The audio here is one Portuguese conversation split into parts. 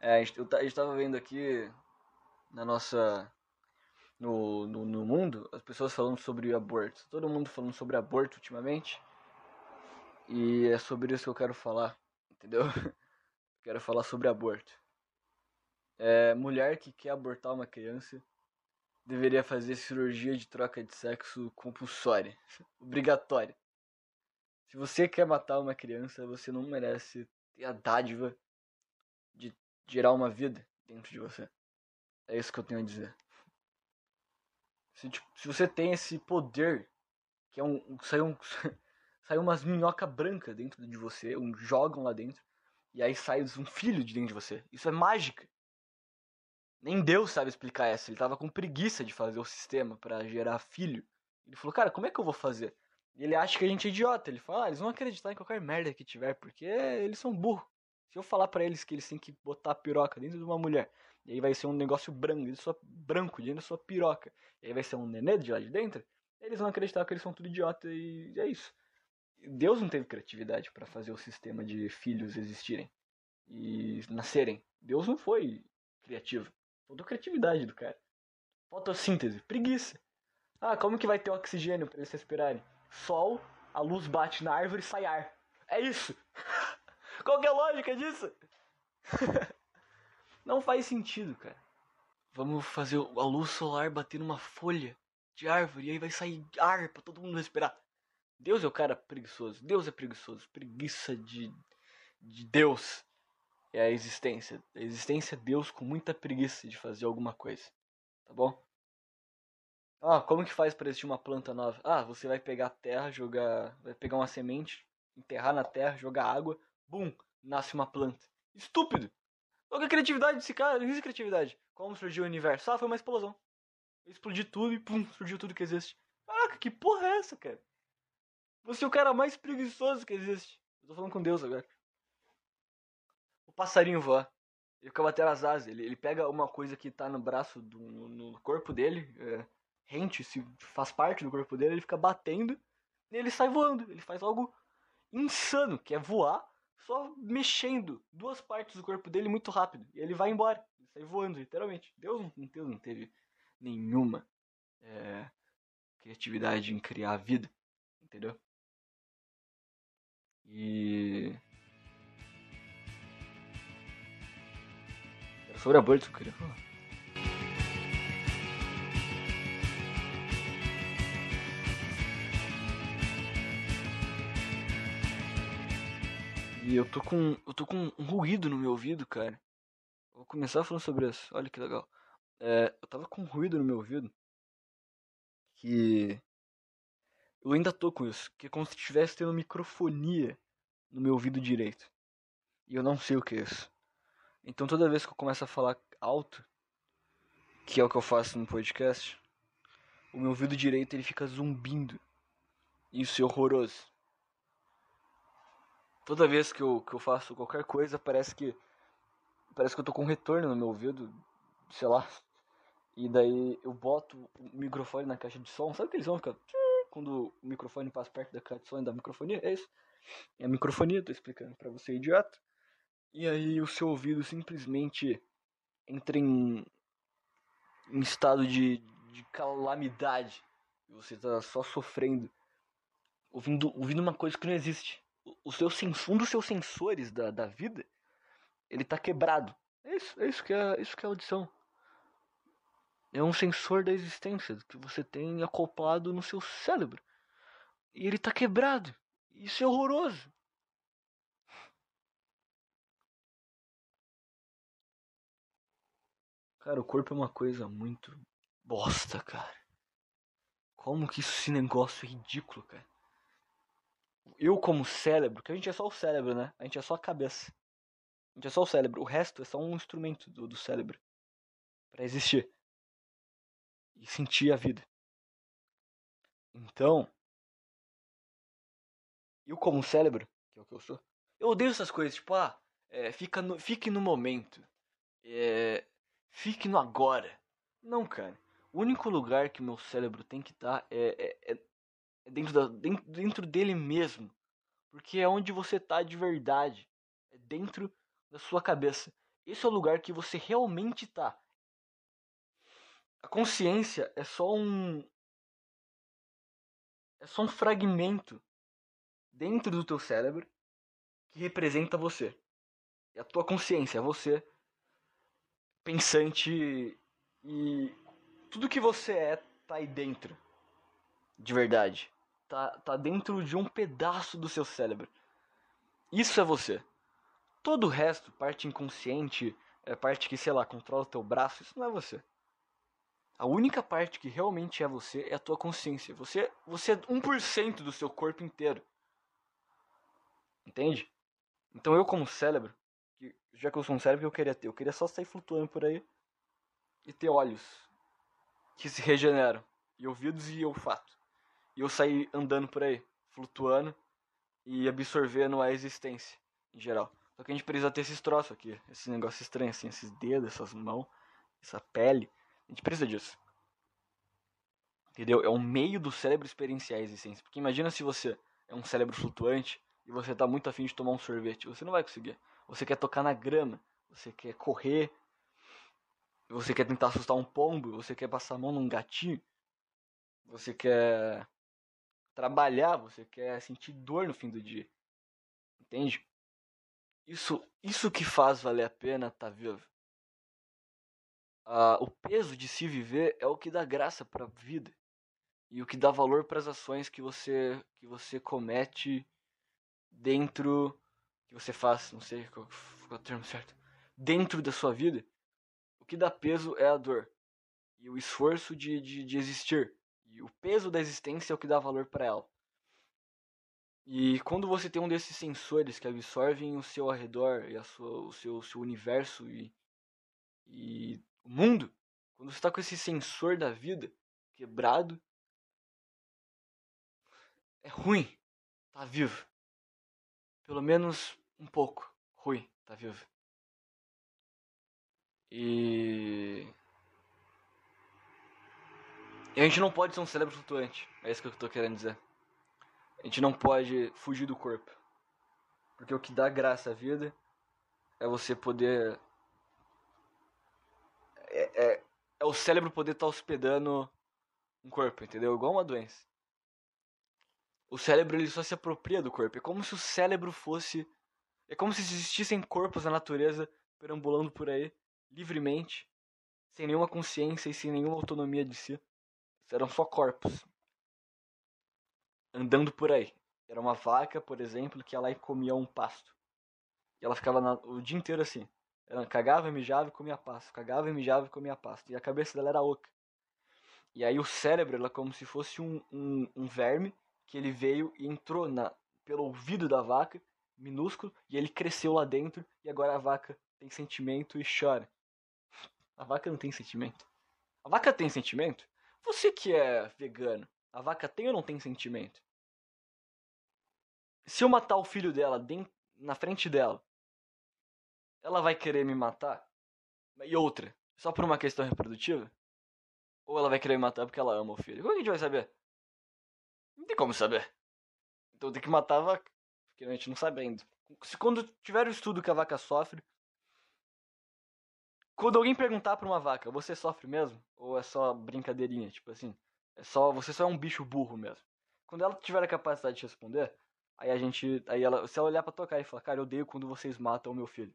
É, a gente, eu, a gente tava vendo aqui na nossa. No, no, no mundo, as pessoas falando sobre aborto. Todo mundo falando sobre aborto ultimamente. E é sobre isso que eu quero falar, entendeu? quero falar sobre aborto. É, mulher que quer abortar uma criança deveria fazer cirurgia de troca de sexo compulsória, obrigatória. Se você quer matar uma criança, você não merece ter a dádiva de gerar uma vida dentro de você. É isso que eu tenho a dizer. Se, tipo, se você tem esse poder, que é um. Sai, um, sai umas minhoca branca dentro de você, um jogam lá dentro, e aí sai um filho de dentro de você. Isso é mágica. Nem Deus sabe explicar essa. Ele tava com preguiça de fazer o sistema para gerar filho. Ele falou, cara, como é que eu vou fazer? E ele acha que a gente é idiota. Ele fala, ah, eles vão acreditar em qualquer merda que tiver, porque eles são burros. Se eu falar para eles que eles têm que botar a piroca dentro de uma mulher, e aí vai ser um negócio branco, de sua, branco dentro da sua piroca, e aí vai ser um nenê de lá de dentro, eles vão acreditar que eles são tudo idiota e é isso. Deus não teve criatividade para fazer o sistema de filhos existirem e nascerem. Deus não foi criativo. Faltou criatividade do cara. Fotossíntese, preguiça. Ah, como que vai ter oxigênio para eles respirarem? Sol, a luz bate na árvore e sai ar. É isso. Qual que é a lógica disso? Não faz sentido, cara. Vamos fazer a luz solar bater numa folha de árvore e aí vai sair ar pra todo mundo respirar. Deus é o cara preguiçoso. Deus é preguiçoso. Preguiça de, de Deus é a existência. A existência é Deus com muita preguiça de fazer alguma coisa. Tá bom? Ah, como que faz para existir uma planta nova? Ah, você vai pegar a terra, jogar. Vai pegar uma semente, enterrar na terra, jogar água, bum, nasce uma planta. Estúpido! Qual é a criatividade desse cara? Não existe criatividade. Como surgiu o universo? Ah, foi uma explosão. Explodiu tudo e pum, surgiu tudo que existe. Caraca, que porra é essa, cara? Você é o cara mais preguiçoso que existe. Eu tô falando com Deus agora. O passarinho voa. Ele fica batendo as asas. Ele, ele pega uma coisa que tá no braço, do, no, no corpo dele, é, rente, se faz parte do corpo dele, ele fica batendo e ele sai voando. Ele faz algo insano, que é voar só mexendo duas partes do corpo dele muito rápido. E ele vai embora. Ele sai voando, literalmente. Deus não, Deus não teve nenhuma é, criatividade em criar a vida. Entendeu? E. Era sobre aborto que eu queria falar. E eu tô com. Eu tô com um ruído no meu ouvido, cara. Vou começar falando sobre isso. Olha que legal. É, eu tava com um ruído no meu ouvido. Que. Eu ainda tô com isso. Que é como se estivesse tendo microfonia no meu ouvido direito. E eu não sei o que é isso. Então toda vez que eu começo a falar alto, que é o que eu faço no podcast, o meu ouvido direito ele fica zumbindo. Isso é horroroso. Toda vez que eu, que eu faço qualquer coisa, parece que. Parece que eu tô com um retorno no meu ouvido, sei lá. E daí eu boto o microfone na caixa de som. Sabe que eles vão ficar. Quando o microfone passa perto da caixa de som da microfonia? É isso. É a microfonia, tô explicando pra você, idiota. E aí o seu ouvido simplesmente entra em, em estado de, de calamidade. Você tá só sofrendo. Ouvindo, ouvindo uma coisa que não existe o seu um dos seus sensores da, da vida ele tá quebrado. É isso, é isso que é isso que é audição. É um sensor da existência que você tem acoplado no seu cérebro. E ele tá quebrado. Isso é horroroso. Cara, o corpo é uma coisa muito bosta, cara. Como que esse negócio é ridículo, cara eu como cérebro, que a gente é só o cérebro, né? A gente é só a cabeça. A gente é só o cérebro. O resto é só um instrumento do, do cérebro para existir e sentir a vida. Então, eu como cérebro, que é o que eu sou, eu odeio essas coisas, tipo, ah, é, fica no, fique no momento, é, fique no agora. Não, cara. O único lugar que meu cérebro tem que estar tá é, é, é dentro, da, dentro, dentro dele mesmo. Porque é onde você tá de verdade. É dentro da sua cabeça. Esse é o lugar que você realmente tá. A consciência é só um é só um fragmento dentro do teu cérebro que representa você. É a tua consciência, é você pensante e tudo que você é tá aí dentro. De verdade. Tá, tá dentro de um pedaço do seu cérebro. Isso é você. Todo o resto, parte inconsciente, é parte que, sei lá, controla o teu braço, isso não é você. A única parte que realmente é você é a tua consciência. Você, você é 1% do seu corpo inteiro. Entende? Então eu como cérebro, que, já que eu sou um cérebro eu queria ter, eu queria só sair flutuando por aí e ter olhos que se regeneram, e ouvidos e olfato. E eu sair andando por aí, flutuando e absorvendo a existência em geral. Só que a gente precisa ter esses troços aqui, esse negócio estranho assim, esses dedos, essas mãos, essa pele. A gente precisa disso. Entendeu? É o meio do cérebro experienciar a existência. Porque imagina se você é um cérebro flutuante e você tá muito afim de tomar um sorvete. Você não vai conseguir. Você quer tocar na grama, você quer correr, você quer tentar assustar um pombo, você quer passar a mão num gatinho, você quer trabalhar, você quer sentir dor no fim do dia. Entende? Isso, isso que faz valer a pena estar tá vivo. Ah, o peso de se viver é o que dá graça para a vida e o que dá valor para as ações que você que você comete dentro que você faz, não sei qual, qual é o termo certo, dentro da sua vida. O que dá peso é a dor e o esforço de, de, de existir. O peso da existência é o que dá valor para ela. E quando você tem um desses sensores que absorvem o seu arredor e a sua, o seu, seu universo e, e o mundo, quando você está com esse sensor da vida quebrado, é ruim tá vivo. Pelo menos um pouco ruim tá vivo. E... e a gente não pode ser um cérebro flutuante. É isso que eu tô querendo dizer. A gente não pode fugir do corpo. Porque o que dá graça à vida é você poder. É, é, é o cérebro poder estar tá hospedando um corpo, entendeu? Igual uma doença. O cérebro ele só se apropria do corpo. É como se o cérebro fosse. É como se existissem corpos na natureza perambulando por aí, livremente, sem nenhuma consciência e sem nenhuma autonomia de si. Eram só corpos andando por aí. Era uma vaca, por exemplo, que ia lá e comia um pasto. E ela ficava na, o dia inteiro assim. Ela cagava, mijava e comia pasto. Cagava, mijava e comia pasto. E a cabeça dela era oca. E aí o cérebro era como se fosse um, um, um verme que ele veio e entrou na, pelo ouvido da vaca, minúsculo, e ele cresceu lá dentro. E agora a vaca tem sentimento e chora. A vaca não tem sentimento. A vaca tem sentimento? Você que é vegano, a vaca tem ou não tem sentimento? Se eu matar o filho dela dentro, na frente dela, ela vai querer me matar? E outra, só por uma questão reprodutiva? Ou ela vai querer me matar porque ela ama o filho? Como é que a gente vai saber? Não tem como saber. Então tem que matar a vaca. Porque a gente não sabe ainda. Se quando tiver o estudo que a vaca sofre. Quando alguém perguntar pra uma vaca, você sofre mesmo? Ou é só brincadeirinha? Tipo assim. É só. Você só é um bicho burro mesmo. Quando ela tiver a capacidade de responder, Aí a gente. Aí ela. Se ela olhar pra tocar e falar, cara, eu odeio quando vocês matam o meu filho.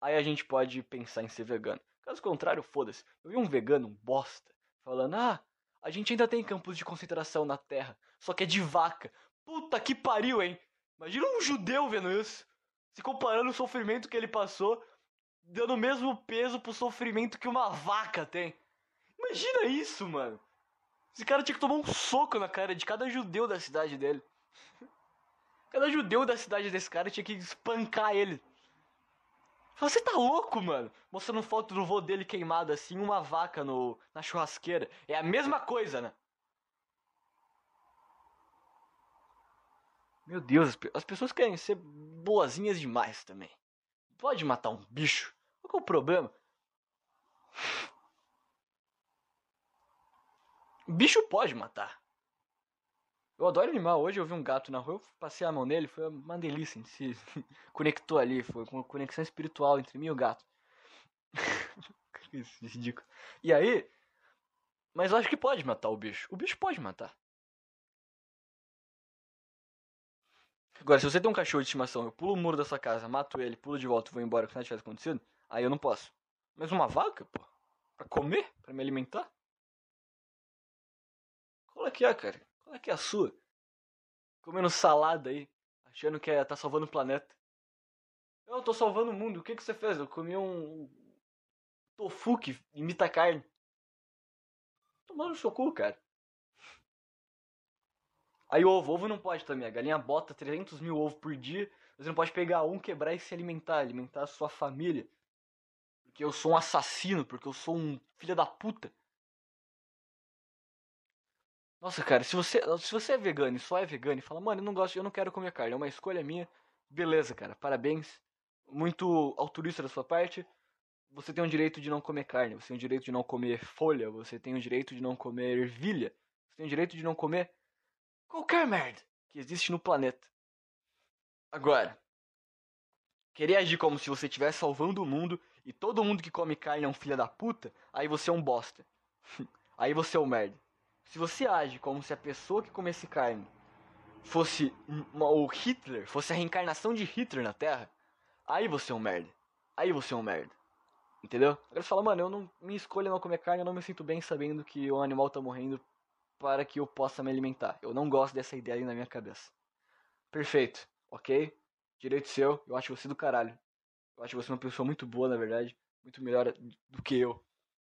Aí a gente pode pensar em ser vegano. Caso contrário, foda-se. Eu vi um vegano, um bosta, falando, ah, a gente ainda tem campos de concentração na Terra, só que é de vaca. Puta que pariu, hein? Imagina um judeu vendo isso. Se comparando o sofrimento que ele passou, dando o mesmo peso pro sofrimento que uma vaca tem. Imagina isso, mano. Esse cara tinha que tomar um soco na cara de cada judeu da cidade dele. Cada judeu da cidade desse cara tinha que espancar ele. Você tá louco, mano? Mostrando foto do vô dele queimado assim, uma vaca no, na churrasqueira. É a mesma coisa, né? Meu Deus, as pessoas querem ser boazinhas demais também. Pode matar um bicho. Qual é o problema? Bicho pode matar. Eu adoro animal. Hoje eu vi um gato na rua, eu passei a mão nele, foi uma delícia. Se conectou ali, foi uma conexão espiritual entre mim e o gato. Ridículo. E aí. Mas eu acho que pode matar o bicho. O bicho pode matar. Agora, se você tem um cachorro de estimação, eu pulo o muro da sua casa, mato ele, pulo de volta e vou embora, que nada tivesse acontecido, aí eu não posso. Mas uma vaca, pô, pra comer, pra me alimentar? Qual é que é, cara? Qual é que é a sua? Comendo salada aí, achando que é, tá salvando o planeta. Eu tô salvando o mundo, o que que você fez? Eu comi um tofu que imita carne. Tomando no seu cu, cara. Aí ovo, ovo não pode também. A galinha bota 300 mil ovos por dia. Você não pode pegar um, quebrar e se alimentar. Alimentar a sua família. Porque eu sou um assassino. Porque eu sou um filho da puta. Nossa, cara, se você, se você é vegano e só é vegano e fala, mano, eu não gosto, eu não quero comer carne, é uma escolha minha, beleza, cara, parabéns. Muito altruísta da sua parte. Você tem o direito de não comer carne, você tem o direito de não comer folha, você tem o direito de não comer ervilha, você tem o direito de não comer qualquer merda que existe no planeta. Agora, querer agir como se você estivesse salvando o mundo e todo mundo que come carne é um filho da puta, aí você é um bosta. aí você é um merda. Se você age como se a pessoa que comesse carne fosse o Hitler, fosse a reencarnação de Hitler na Terra, aí você é um merda. Aí você é um merda. Entendeu? Agora você fala, mano, eu não. Minha escolha é não comer carne, eu não me sinto bem sabendo que o animal tá morrendo para que eu possa me alimentar. Eu não gosto dessa ideia aí na minha cabeça. Perfeito, ok? Direito seu, eu acho você do caralho. Eu acho você uma pessoa muito boa, na verdade. Muito melhor do que eu.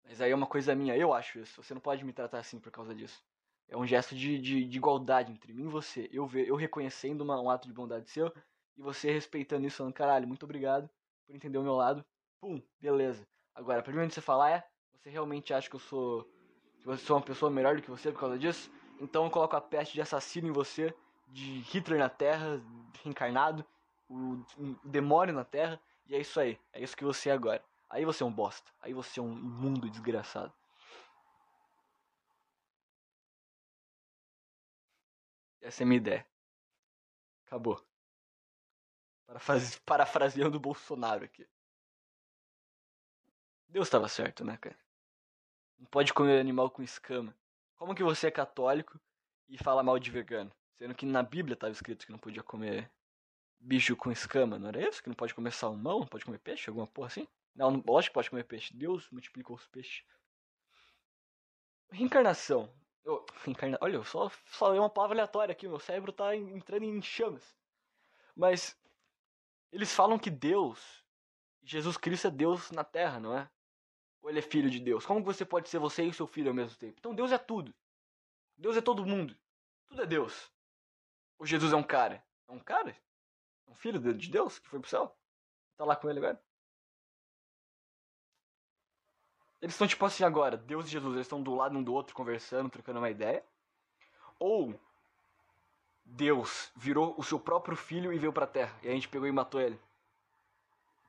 Mas aí é uma coisa minha, eu acho isso. Você não pode me tratar assim por causa disso. É um gesto de, de, de igualdade entre mim e você. Eu, ver, eu reconhecendo uma, um ato de bondade seu e você respeitando isso, falando, caralho, muito obrigado por entender o meu lado. Pum, beleza. Agora, primeiro que você falar é, você realmente acha que eu sou que você sou uma pessoa melhor do que você por causa disso, então eu coloco a peste de assassino em você, de Hitler na Terra, reencarnado, o, demônio na Terra, e é isso aí. É isso que você é agora. Aí você é um bosta. Aí você é um imundo desgraçado. Essa é minha ideia. Acabou. Parafraseando o Bolsonaro aqui. Deus estava certo, né, cara? Não pode comer animal com escama. Como que você é católico e fala mal de vegano? Sendo que na Bíblia estava escrito que não podia comer bicho com escama, não era isso? Que não pode comer salmão, não pode comer peixe, alguma porra assim? Não, não lógico que pode comer peixe. Deus multiplicou os peixes. Reencarnação. Eu, reencarna... Olha, eu só falei uma palavra aleatória aqui, meu cérebro tá entrando em chamas. Mas eles falam que Deus, Jesus Cristo é Deus na Terra, não é? Ou ele é filho de Deus? Como você pode ser você e o seu filho ao mesmo tempo? Então Deus é tudo. Deus é todo mundo. Tudo é Deus. Ou Jesus é um cara? É um cara? Um filho de Deus que foi pro céu? Tá lá com ele agora? Eles estão tipo assim agora, Deus e Jesus, eles estão do lado um do outro conversando, trocando uma ideia. Ou Deus virou o seu próprio filho e veio pra terra. E a gente pegou e matou ele.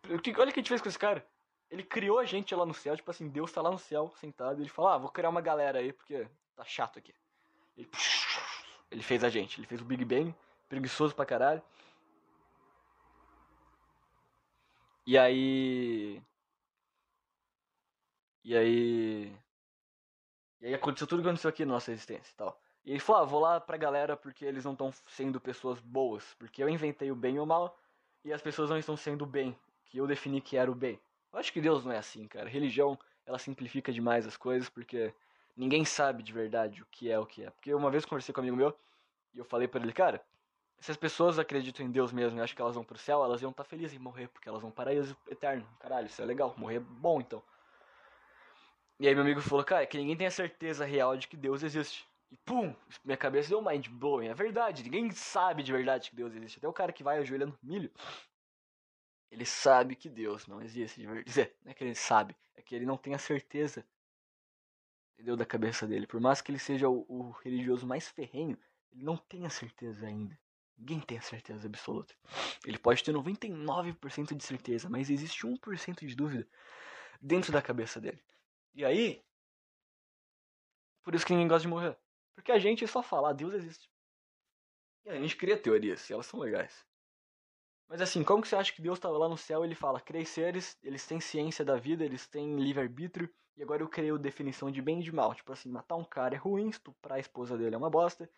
Olha o que a gente fez com esse cara. Ele criou a gente lá no céu, tipo assim, Deus tá lá no céu sentado. E ele fala, ah, vou criar uma galera aí, porque tá chato aqui. Ele, ele fez a gente, ele fez o Big Bang, preguiçoso pra caralho. E aí. E aí. E aí aconteceu tudo que aconteceu aqui na nossa existência e tal. E ele falou, ah, vou lá pra galera porque eles não estão sendo pessoas boas. Porque eu inventei o bem e o mal. E as pessoas não estão sendo o bem. Que eu defini que era o bem. Eu acho que Deus não é assim, cara. Religião, ela simplifica demais as coisas porque ninguém sabe de verdade o que é o que é. Porque uma vez eu conversei com um amigo meu e eu falei para ele, cara, se as pessoas acreditam em Deus mesmo e acham que elas vão pro céu, elas iam estar tá felizes em morrer, porque elas vão para paraíso eterno. Caralho, isso é legal. Morrer é bom, então. E aí meu amigo falou, cara, que ninguém tem a certeza real de que Deus existe. E pum, minha cabeça deu mind blowing. É verdade, ninguém sabe de verdade que Deus existe. Até o cara que vai ajoelhando milho ele sabe que Deus não existe de verdade. Não é que ele sabe, é que ele não tem a certeza. Entendeu? Da cabeça dele. Por mais que ele seja o, o religioso mais ferrenho, ele não tem a certeza ainda. Ninguém tem a certeza absoluta. Ele pode ter 99% de certeza, mas existe 1% de dúvida dentro da cabeça dele. E aí, por isso que ninguém gosta de morrer. Porque a gente só fala, ah, Deus existe. E a gente cria teorias, e elas são legais. Mas assim, como que você acha que Deus estava lá no céu ele fala, criei seres, eles têm ciência da vida, eles têm livre-arbítrio, e agora eu criei a definição de bem e de mal. Tipo assim, matar um cara é ruim, estuprar a esposa dele é uma bosta,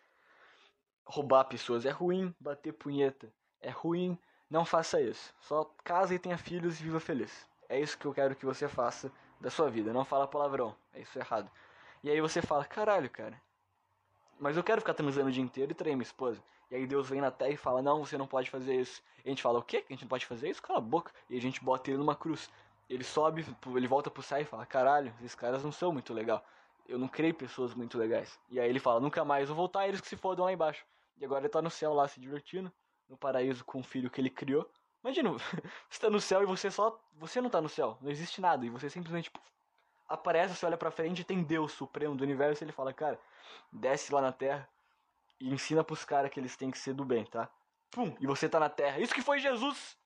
roubar pessoas é ruim, bater punheta é ruim, não faça isso. Só casa e tenha filhos e viva feliz. É isso que eu quero que você faça da sua vida. Não fala palavrão, é isso errado. E aí você fala, caralho, cara, mas eu quero ficar transando o dia inteiro e trair minha esposa. E aí Deus vem na terra e fala, não, você não pode fazer isso. E a gente fala, o quê? Que a gente não pode fazer isso? Cala a boca. E a gente bota ele numa cruz. Ele sobe, ele volta pro céu e fala, caralho, esses caras não são muito legal. Eu não criei pessoas muito legais. E aí ele fala, nunca mais vou voltar, eles que se fodam lá embaixo. E agora ele tá no céu lá se divertindo, no paraíso com o filho que ele criou. Imagina, você tá no céu e você só. Você não tá no céu, não existe nada. E você simplesmente aparece, você olha pra frente e tem Deus supremo do universo e ele fala, cara, desce lá na terra e ensina pros caras que eles têm que ser do bem, tá? Pum, e você tá na terra. Isso que foi Jesus!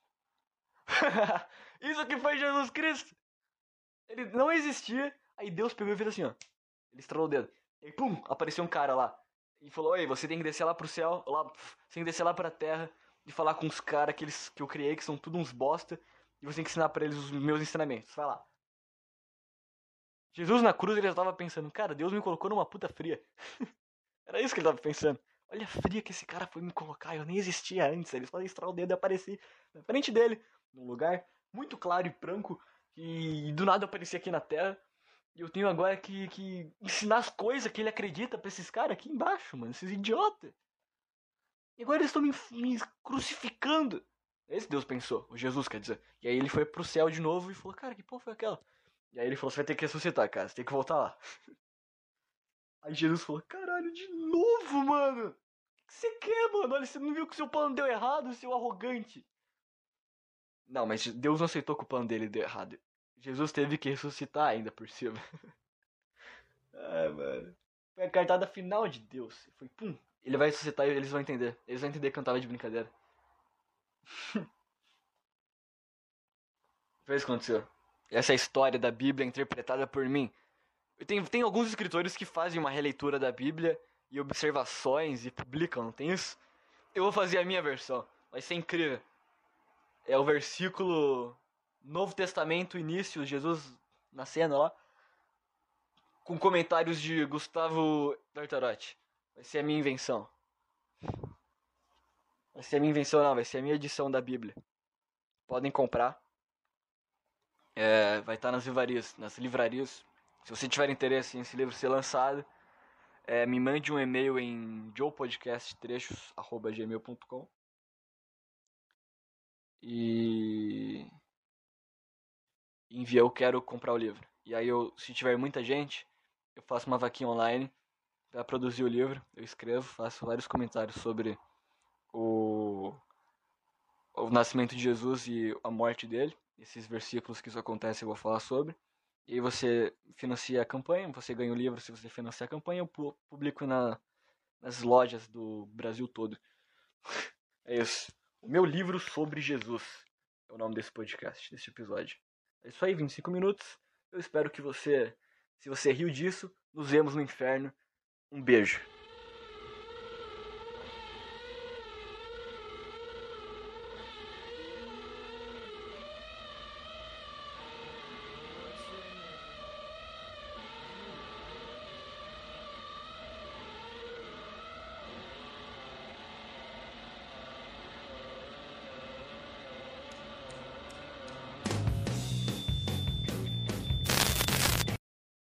Isso que foi Jesus Cristo! Ele não existia, aí Deus pegou e fez assim, ó. Ele estralou o dedo. E pum, apareceu um cara lá. E falou, ei, você tem que descer lá pro céu, lá, você tem que descer lá pra terra e falar com os caras que, eles, que eu criei, que são tudo uns bosta, e você tem que ensinar pra eles os meus ensinamentos. Vai lá. Jesus na cruz ele já tava pensando, cara, Deus me colocou numa puta fria. Era isso que ele tava pensando. Olha a fria que esse cara foi me colocar, eu nem existia antes. Eles podem estourar o dedo e aparecer na frente dele, num lugar muito claro e branco, e do nada eu apareci aqui na Terra. Eu tenho agora que, que ensinar as coisas que ele acredita pra esses caras aqui embaixo, mano, esses idiotas. E agora eles estão me, me crucificando. Esse Deus pensou, o Jesus quer dizer. E aí ele foi pro céu de novo e falou, cara, que porra foi aquela? E aí ele falou: você vai ter que ressuscitar, cara. Você tem que voltar lá. Aí Jesus falou: caralho, de novo, mano. O que você quer, mano? Olha, você não viu que o seu plano deu errado, seu arrogante. Não, mas Deus não aceitou que o plano dele deu errado. Jesus teve que ressuscitar ainda por cima. Ai, mano. Foi a cartada final de Deus. Foi pum. Ele vai ressuscitar e eles vão entender. Eles vão entender que eu tava de brincadeira. Foi isso que aconteceu essa história da Bíblia interpretada por mim. Tem, tem alguns escritores que fazem uma releitura da Bíblia e observações e publicam, não tem isso? Eu vou fazer a minha versão, vai ser incrível. É o versículo Novo Testamento, início, Jesus nascendo lá, com comentários de Gustavo Bertarotti. Vai ser a minha invenção. Vai ser a minha invenção, não, vai ser a minha edição da Bíblia. Podem comprar. É, vai estar nas livrarias, nas livrarias. Se você tiver interesse em esse livro ser lançado, é, me mande um e-mail em joepodcasttrechos@gmail.com e envia eu quero comprar o livro. E aí eu, se tiver muita gente, eu faço uma vaquinha online para produzir o livro. Eu escrevo, faço vários comentários sobre o o nascimento de Jesus e a morte dele esses versículos que isso acontece eu vou falar sobre. E aí você financia a campanha, você ganha o livro se você financiar a campanha, eu publico na, nas lojas do Brasil todo. é isso. O meu livro sobre Jesus é o nome desse podcast, desse episódio. É isso aí, 25 minutos. Eu espero que você, se você riu disso, nos vemos no inferno. Um beijo.